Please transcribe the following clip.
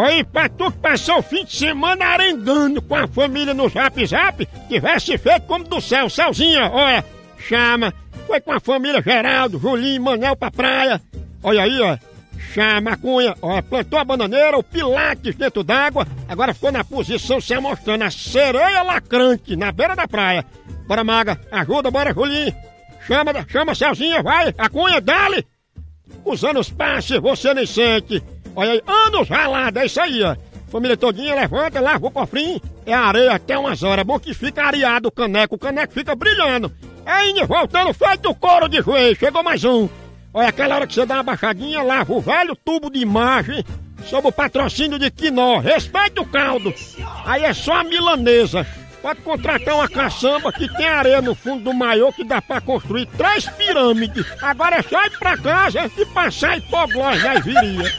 Oi, pra tu que passou o fim de semana arengando com a família no Zap Zap, tivesse feito como do céu, Celzinha, olha, chama, foi com a família Geraldo, Julinho, Manel pra praia, olha aí, ó, chama, cunha, ó, plantou a bananeira, o pilates dentro d'água, agora ficou na posição se mostrando a sereia lacrante na beira da praia. Bora, maga, ajuda, bora, Julinho, chama, chama, Celzinha, vai, a cunha, dale! Os anos passam, você nem sente. Olha aí, anos ralados, é isso aí, ó. Família todinha levanta, lava o cofrinho, é areia até umas horas. É bom que fica areado o caneco, o caneco fica brilhando. Indo voltando, feito couro de joelho, chegou mais um. Olha, aquela hora que você dá uma baixadinha, lava o velho tubo de imagem, sob o patrocínio de Quinó. Respeita o caldo. Aí é só a milanesa. Pode contratar uma caçamba que tem areia no fundo do maiô que dá pra construir três pirâmides. Agora é só ir pra casa e passar hipoglós nas virias.